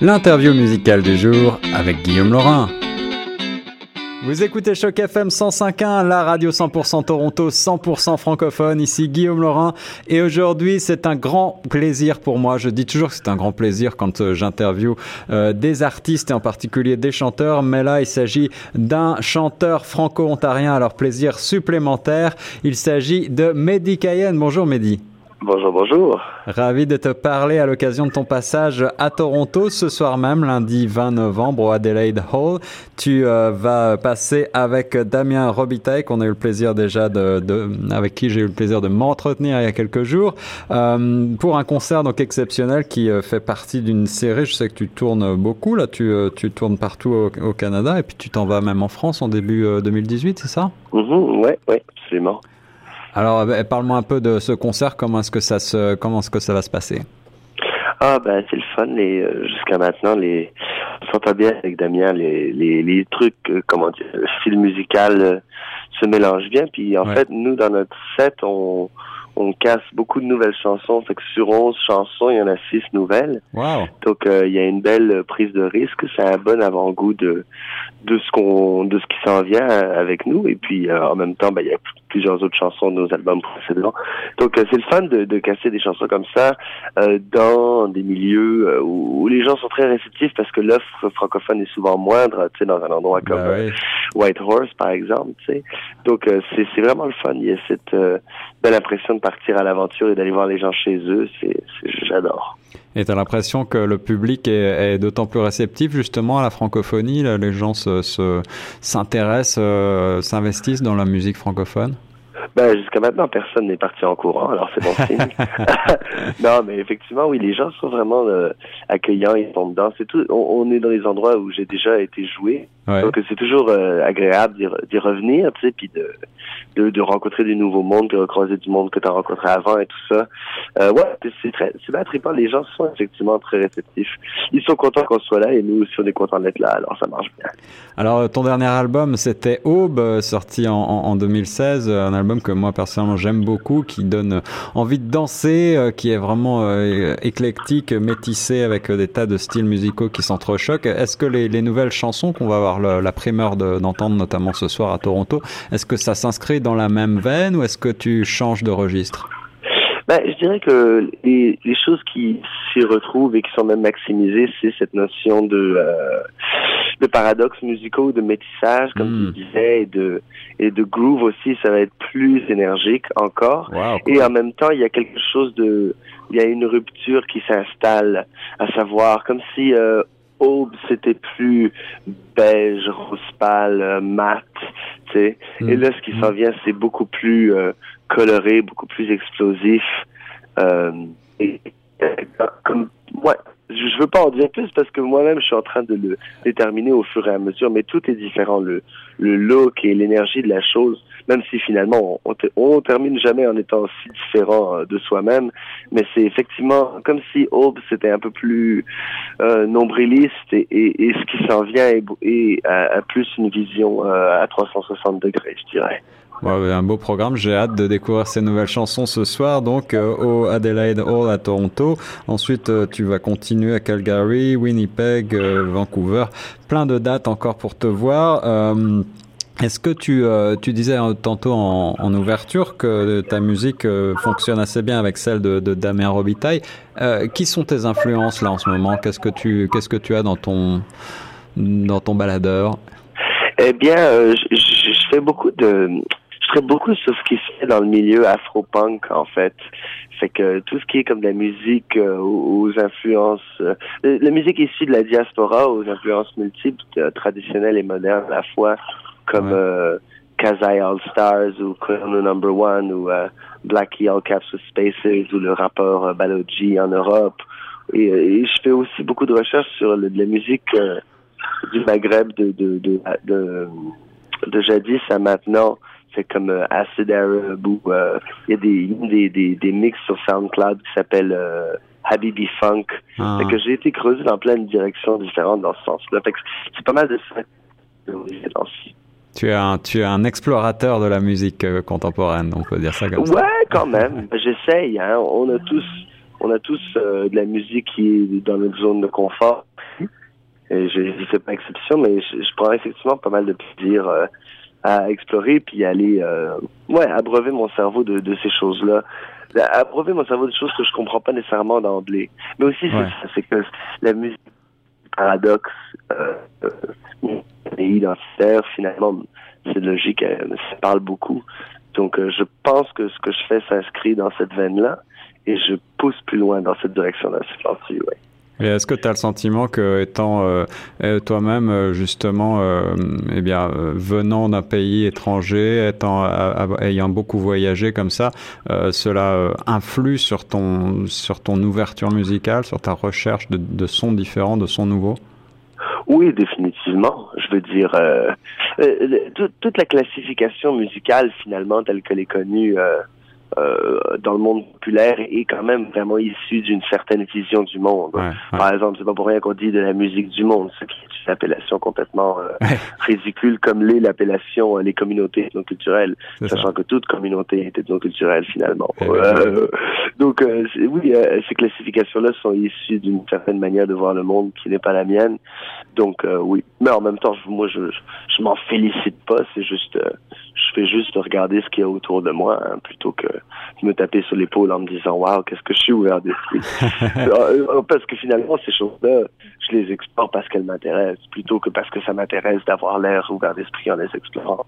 L'interview musicale du jour avec Guillaume Laurin. Vous écoutez Choc FM 105.1, la radio 100% Toronto, 100% francophone. Ici Guillaume Laurin. Et aujourd'hui, c'est un grand plaisir pour moi. Je dis toujours que c'est un grand plaisir quand euh, j'interviewe euh, des artistes et en particulier des chanteurs. Mais là, il s'agit d'un chanteur franco-ontarien leur plaisir supplémentaire. Il s'agit de Mehdi Cayenne. Bonjour Mehdi. Bonjour, bonjour. Ravi de te parler à l'occasion de ton passage à Toronto ce soir même, lundi 20 novembre au Adelaide Hall. Tu euh, vas passer avec Damien Robitaille, qu'on a eu le plaisir déjà de, de avec qui j'ai eu le plaisir de m'entretenir il y a quelques jours, euh, pour un concert donc exceptionnel qui euh, fait partie d'une série. Je sais que tu tournes beaucoup là, tu, tu tournes partout au, au, Canada et puis tu t'en vas même en France en début 2018, c'est ça? Mm -hmm, Ouais, ouais, absolument. Alors, eh, parle-moi un peu de ce concert. Comment est-ce que ça se, comment est-ce que ça va se passer? Ah ben c'est le fun. Les euh, jusqu'à maintenant, les on s'entend bien avec Damien. Les les, les trucs, euh, comment dire, le style musical euh, se mélange bien. Puis en ouais. fait, nous dans notre set, on on casse beaucoup de nouvelles chansons. Fait que sur 11 chansons, il y en a 6 nouvelles. Wow. Donc euh, il y a une belle prise de risque. C'est un bon avant-goût de de ce qu'on de ce qui s'en vient avec nous. Et puis euh, en même temps, ben, il y a plusieurs autres chansons de nos albums précédents. Donc euh, c'est le fun de, de casser des chansons comme ça dans des milieux où, où, les gens sont très réceptifs parce que l'offre francophone est souvent moindre. Tu sais, dans un endroit comme bah oui. White Horse par exemple. Tu sais. Donc c'est c'est vraiment le fun. Il y a cette belle impression de partir à l'aventure et d'aller voir les gens chez eux, c'est, j'adore. Et tu l'impression que le public est, d'autant plus réceptif justement à la francophonie, les gens se, se, s'intéressent, euh, s'investissent dans la musique francophone? Ben, jusqu'à maintenant, personne n'est parti en courant, alors c'est bon signe. non, mais effectivement, oui, les gens sont vraiment euh, accueillants, ils sont dedans. C'est tout. On, on, est dans les endroits où j'ai déjà été joué, ouais. donc c'est toujours euh, agréable d'y, revenir, tu sais, puis de, de, de, rencontrer des nouveaux mondes, de recroiser du monde que tu as rencontré avant et tout ça. Euh, ouais, c'est très, c'est bien trippant. Les gens sont effectivement très réceptifs. Ils sont contents qu'on soit là et nous aussi on est contents d'être là, alors ça marche bien. Alors ton dernier album, c'était Aube, sorti en, en, en 2016, un album que moi personnellement j'aime beaucoup, qui donne envie de danser, euh, qui est vraiment euh, éclectique, métissé avec euh, des tas de styles musicaux qui s'entrechoquent. Est-ce que les, les, nouvelles chansons qu'on va avoir la primeur d'entendre, notamment ce soir à Toronto, est-ce que ça s'inscrit dans la même veine ou est-ce que tu changes de registre? Ben, je dirais que les, choses qui s'y retrouvent et qui sont même maximisées, c'est cette notion de, de paradoxes musicaux, de métissage, comme Hmm. mm. tu disais, et de, et de groove aussi. Ça va être plus énergique encore. Wow, cool. Et en même temps, il y a quelque chose de, il y a une rupture qui s'installe, à savoir comme si euh, Aube c'était plus beige, rose pâle, euh, mat, tu sais. Mm. Et là, ce qui s'en vient, c'est beaucoup plus euh, coloré, beaucoup plus explosif. Euh, et, comme, ouais, je veux pas en dire plus parce que moi-même, je suis en train de le déterminer au fur et à mesure, mais tout est différent. Le, le look et l'énergie de la chose, même si finalement, on, on, on termine jamais en étant si différent euh, de soi-même, mais c'est effectivement comme si Aube, c'était un peu plus euh, nombriliste et, et, et, ce qui s'en vient est, est, a, plus une vision euh, à 360 degrés, je dirais. Ouais, un beau programme. J'ai hâte de découvrir ces nouvelles chansons ce soir, donc euh, au Adelaide Hall à Toronto. Ensuite, euh, tu vas continuer à Calgary, Winnipeg, euh, Vancouver. Plein de dates encore pour te voir. Est-ce que tu, euh, tu disais tantôt en, en, ouverture que ta musique euh, fonctionne assez bien avec celle de, de Damien Robitaille euh, Qui sont tes influences là en ce moment? Qu'est-ce que tu qu'est-ce que tu as dans ton dans ton baladeur? Eh bien, je, je, fais beaucoup de je ferais beaucoup sur ce qui se fait dans le milieu afro-punk, en fait. Fait que tout ce qui est comme de la musique euh, aux, influences, euh, la musique issue de la diaspora aux influences multiples, euh, traditionnelles et modernes à la fois, comme ouais. euh, Kazai All Stars ou Chrono Number One ou euh, Blackie All Caps with Spaces ou le rappeur euh, Balogi en Europe. Et, et, je fais aussi beaucoup de recherches sur le, de la musique euh, du Maghreb de, de, de, de, de jadis à maintenant c'est comme euh, Acid Arab ou euh, il y a des, des, des, des mix sur SoundCloud qui s'appellent euh, Habibi Funk. Ah. Fait que j'ai été creusé dans plein de directions différentes dans ce sens-là. Fait que c'est pas mal de ça tu es un, tu es un explorateur de la musique contemporaine, on peut dire ça comme ça. Ouais, quand même. J'essaye. Hein. On a tous, on a tous euh, de la musique qui est dans notre zone de confort. Et je ne fais pas exception, mais je, je, prends effectivement pas mal de plaisir à explorer puis aller ouais abreuver mon cerveau de, de ces choses là abreuver mon cerveau de choses que je comprends pas nécessairement d'emblée mais aussi c'est que la musique paradoxe euh, et identitaire finalement c'est logique ça parle beaucoup. Donc je pense que ce que je fais s'inscrit dans cette veine là et je pousse plus loin dans cette direction là c'est ouais et est-ce que tu as le sentiment que, étant euh, euh toi-même euh, justement, euh, eh bien, venant d'un pays étranger, étant, ayant beaucoup voyagé comme ça, cela influe sur ton, sur ton ouverture musicale, sur ta recherche de, sons différents, de sons nouveaux? Oui, définitivement. Je veux dire, toute la classification musicale, finalement, telle qu'elle est connue euh, euh, dans le monde populaire est quand même vraiment issu d'une certaine vision du monde. Par exemple, c'est pas pour rien qu'on dit de la musique du monde, ce qui est une appellation complètement euh, ridicule comme l'est l'appellation euh, les communautés ethnoculturelles, sachant que toute communauté est ethnoculturelle finalement. Donc oui, ces classifications-là sont issues d'une certaine manière de voir le monde qui n'est pas la mienne. Donc oui, mais en même temps, moi je je m'en félicite pas, c'est juste je fais juste regarder ce qu'il y a autour de moi hein, plutôt que me taper sur l'épaule en me disant waouh qu'est-ce que je suis ouvert d'esprit euh, euh, parce que finalement ces choses-là je les explore parce qu'elles m'intéressent plutôt que parce que ça m'intéresse d'avoir l'air ouvert d'esprit en les explorant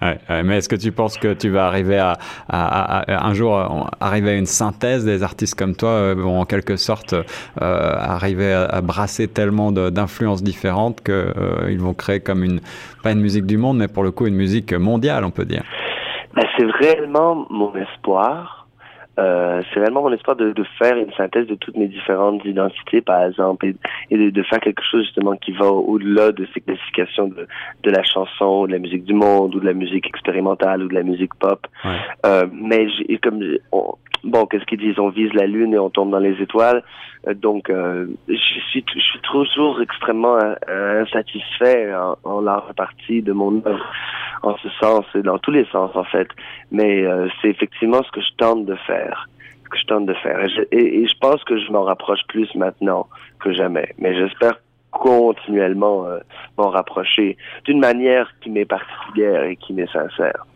mais est-ce que tu penses que tu vas arriver à, à, à, un jour arriver à une synthèse des artistes comme toi euh, vont en quelque sorte euh, arriver à, brasser tellement d'influences différentes que euh, vont créer comme une pas une musique du monde mais pour le coup une musique mondiale on peut dire? Ben, c'est réellement mon espoir euh, c'est réellement mon espoir de, de, faire une synthèse de toutes mes différentes identités, par exemple, et, et de, de, faire quelque chose justement qui va au-delà de ces classifications de, de la chanson, ou de la musique du monde, ou de la musique expérimentale, ou de la musique pop. Ouais. Euh, mais comme on, bon, qu'est-ce qu'ils disent? On vise la lune et on tombe dans les étoiles. Euh, donc, euh, je suis, je suis toujours extrêmement euh, insatisfait en, en la partie de mon œuvre en ce sens et dans tous les sens en fait. Mais euh, c'est effectivement ce que je tente de faire, que je tente de faire. Et je, et, et je pense que je m'en rapproche plus maintenant que jamais. Mais j'espère continuellement euh, m'en rapprocher d'une manière qui m'est particulière et qui m'est sincère.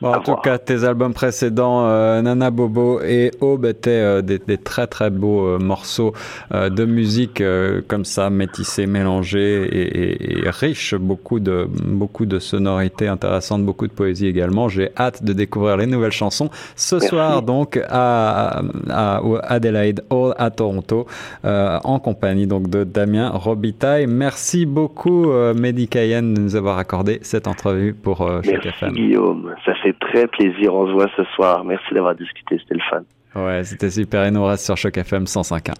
Bon, en tout cas, tes albums précédents, euh, Nana Bobo et Aube, étaient euh, des, des, très très beaux euh, morceaux de musique comme ça, métissés, mélangés et, et, et, riches, beaucoup de beaucoup de sonorités intéressantes, beaucoup de poésie également. J'ai hâte de découvrir les nouvelles chansons ce Merci. soir donc à, à, à, Adelaide Hall à Toronto en compagnie donc de Damien Robitaille. Merci beaucoup Mehdi Cayenne de nous avoir accordé cette entrevue pour Choc FM. Guillaume, ça fait très plaisir. On se voit ce soir. Merci d'avoir discuté, c'était le fun. Ouais, c'était super. Et nous reste sur Choc FM 105.1.